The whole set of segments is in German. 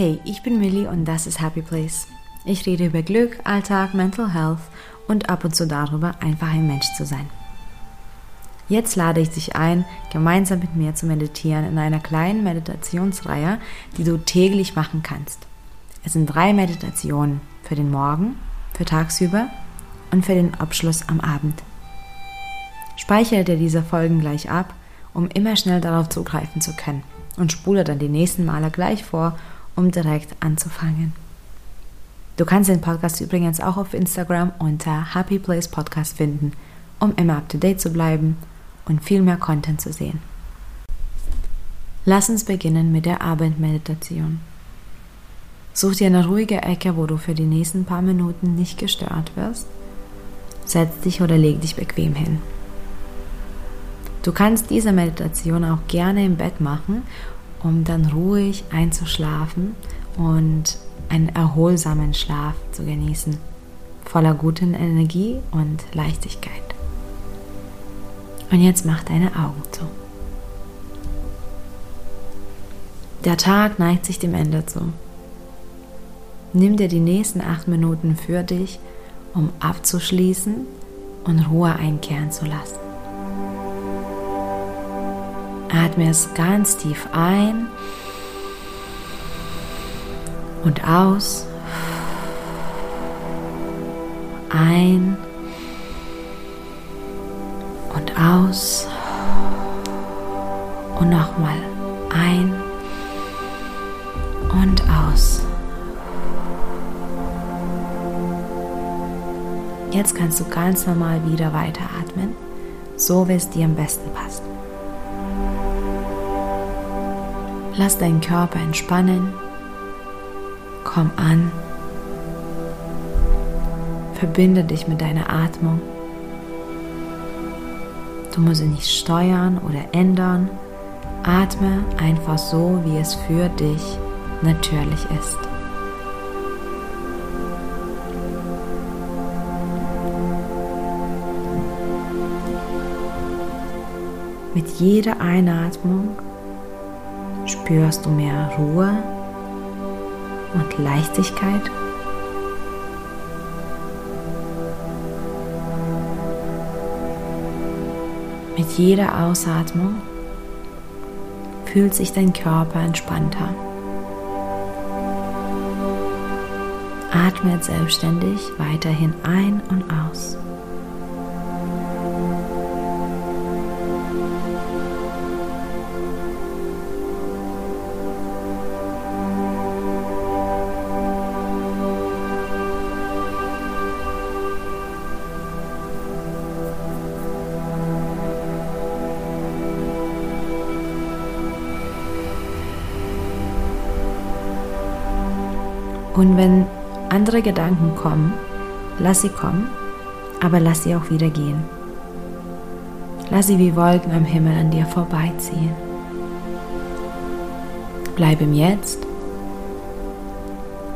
Hey, ich bin Millie und das ist Happy Place. Ich rede über Glück, Alltag, Mental Health und ab und zu darüber, einfach ein Mensch zu sein. Jetzt lade ich dich ein, gemeinsam mit mir zu meditieren in einer kleinen Meditationsreihe, die du täglich machen kannst. Es sind drei Meditationen für den Morgen, für tagsüber und für den Abschluss am Abend. Speichere dir diese Folgen gleich ab, um immer schnell darauf zugreifen zu können und spule dann die nächsten Male gleich vor, um direkt anzufangen. Du kannst den Podcast übrigens auch auf Instagram unter Happy Place Podcast finden, um immer up to date zu bleiben und viel mehr Content zu sehen. Lass uns beginnen mit der Abendmeditation. Such dir eine ruhige Ecke, wo du für die nächsten paar Minuten nicht gestört wirst. Setz dich oder leg dich bequem hin. Du kannst diese Meditation auch gerne im Bett machen um dann ruhig einzuschlafen und einen erholsamen Schlaf zu genießen, voller guten Energie und Leichtigkeit. Und jetzt mach deine Augen zu. Der Tag neigt sich dem Ende zu. Nimm dir die nächsten acht Minuten für dich, um abzuschließen und Ruhe einkehren zu lassen. Atme es ganz tief ein und aus. Ein und aus. Und nochmal ein und aus. Jetzt kannst du ganz normal wieder weiteratmen, so wie es dir am besten passt. Lass deinen Körper entspannen. Komm an. Verbinde dich mit deiner Atmung. Du musst sie nicht steuern oder ändern. Atme einfach so, wie es für dich natürlich ist. Mit jeder Einatmung spürst du mehr Ruhe und Leichtigkeit. Mit jeder Ausatmung fühlt sich dein Körper entspannter. Atme selbstständig weiterhin ein und aus. Und wenn andere Gedanken kommen, lass sie kommen, aber lass sie auch wieder gehen. Lass sie wie Wolken am Himmel an dir vorbeiziehen. Bleib im Jetzt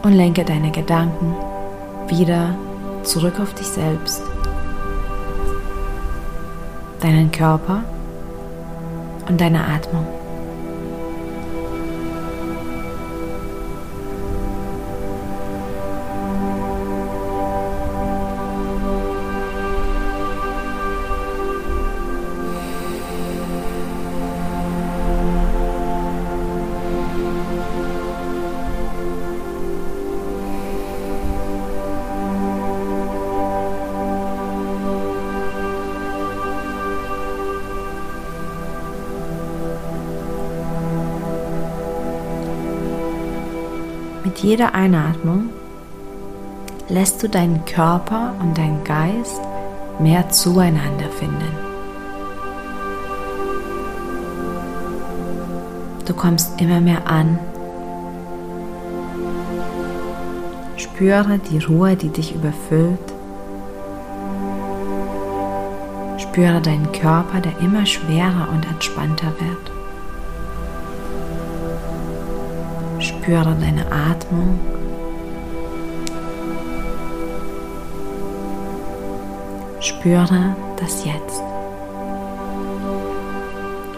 und lenke deine Gedanken wieder zurück auf dich selbst, deinen Körper und deine Atmung. Mit jeder Einatmung lässt du deinen Körper und deinen Geist mehr zueinander finden. Du kommst immer mehr an. Spüre die Ruhe, die dich überfüllt. Spüre deinen Körper, der immer schwerer und entspannter wird. Spüre deine Atmung. Spüre das Jetzt.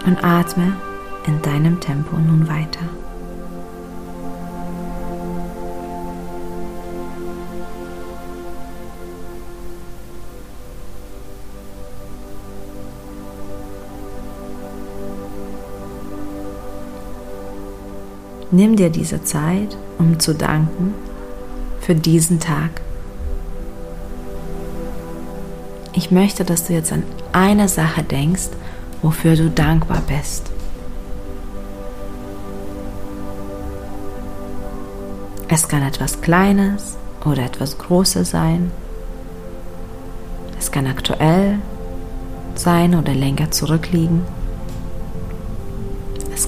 Und atme in deinem Tempo nun weiter. Nimm dir diese Zeit, um zu danken für diesen Tag. Ich möchte, dass du jetzt an eine Sache denkst, wofür du dankbar bist. Es kann etwas Kleines oder etwas Großes sein. Es kann aktuell sein oder länger zurückliegen.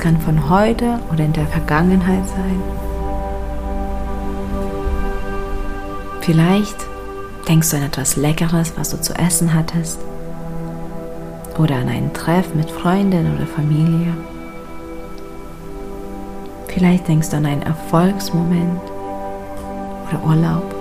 Kann von heute oder in der Vergangenheit sein. Vielleicht denkst du an etwas Leckeres, was du zu essen hattest. Oder an einen Treff mit Freundin oder Familie. Vielleicht denkst du an einen Erfolgsmoment oder Urlaub.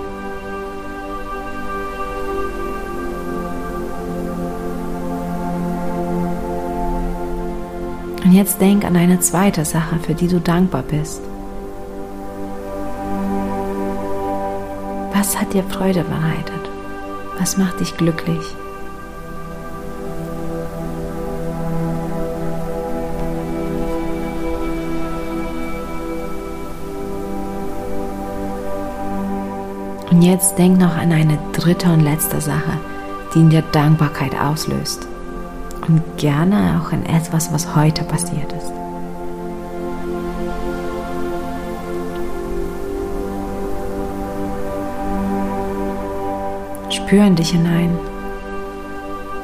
Jetzt denk an eine zweite Sache, für die du dankbar bist. Was hat dir Freude bereitet? Was macht dich glücklich? Und jetzt denk noch an eine dritte und letzte Sache, die in dir Dankbarkeit auslöst und gerne auch in etwas, was heute passiert ist. Spür in dich hinein.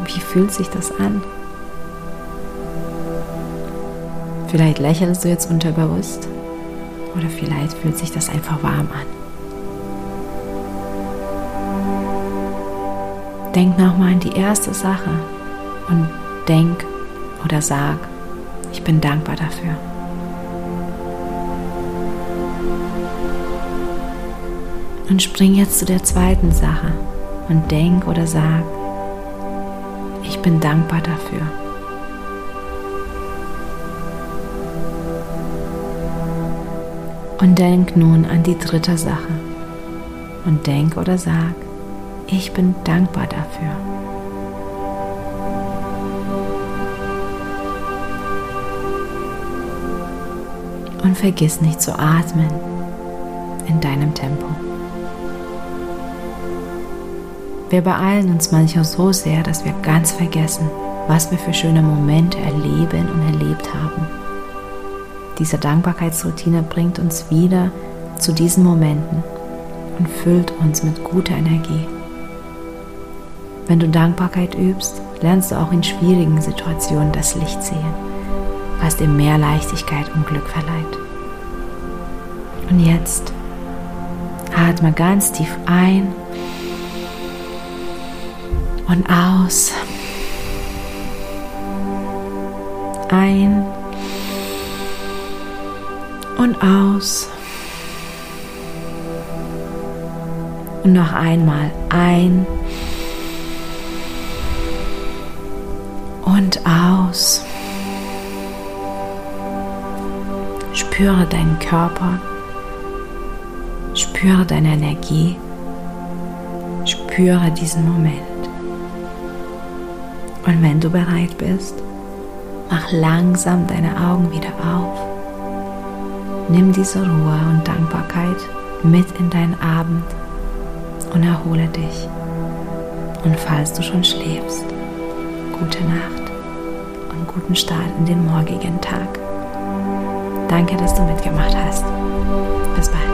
Wie fühlt sich das an? Vielleicht lächelst du jetzt unterbewusst oder vielleicht fühlt sich das einfach warm an. Denk nochmal an die erste Sache und denk oder sag, ich bin dankbar dafür. Und spring jetzt zu der zweiten Sache und denk oder sag, ich bin dankbar dafür. Und denk nun an die dritte Sache und denk oder sag, ich bin dankbar dafür. Und vergiss nicht zu atmen in deinem Tempo. Wir beeilen uns manchmal so sehr, dass wir ganz vergessen, was wir für schöne Momente erleben und erlebt haben. Diese Dankbarkeitsroutine bringt uns wieder zu diesen Momenten und füllt uns mit guter Energie. Wenn du Dankbarkeit übst, lernst du auch in schwierigen Situationen das Licht sehen was dir mehr Leichtigkeit und Glück verleiht. Und jetzt atme ganz tief ein und aus. Ein und aus. Und noch einmal ein und aus. Spüre deinen Körper, spüre deine Energie, spüre diesen Moment. Und wenn du bereit bist, mach langsam deine Augen wieder auf. Nimm diese Ruhe und Dankbarkeit mit in deinen Abend und erhole dich. Und falls du schon schläfst, gute Nacht und guten Start in den morgigen Tag. Danke, dass du mitgemacht hast. Bis bald.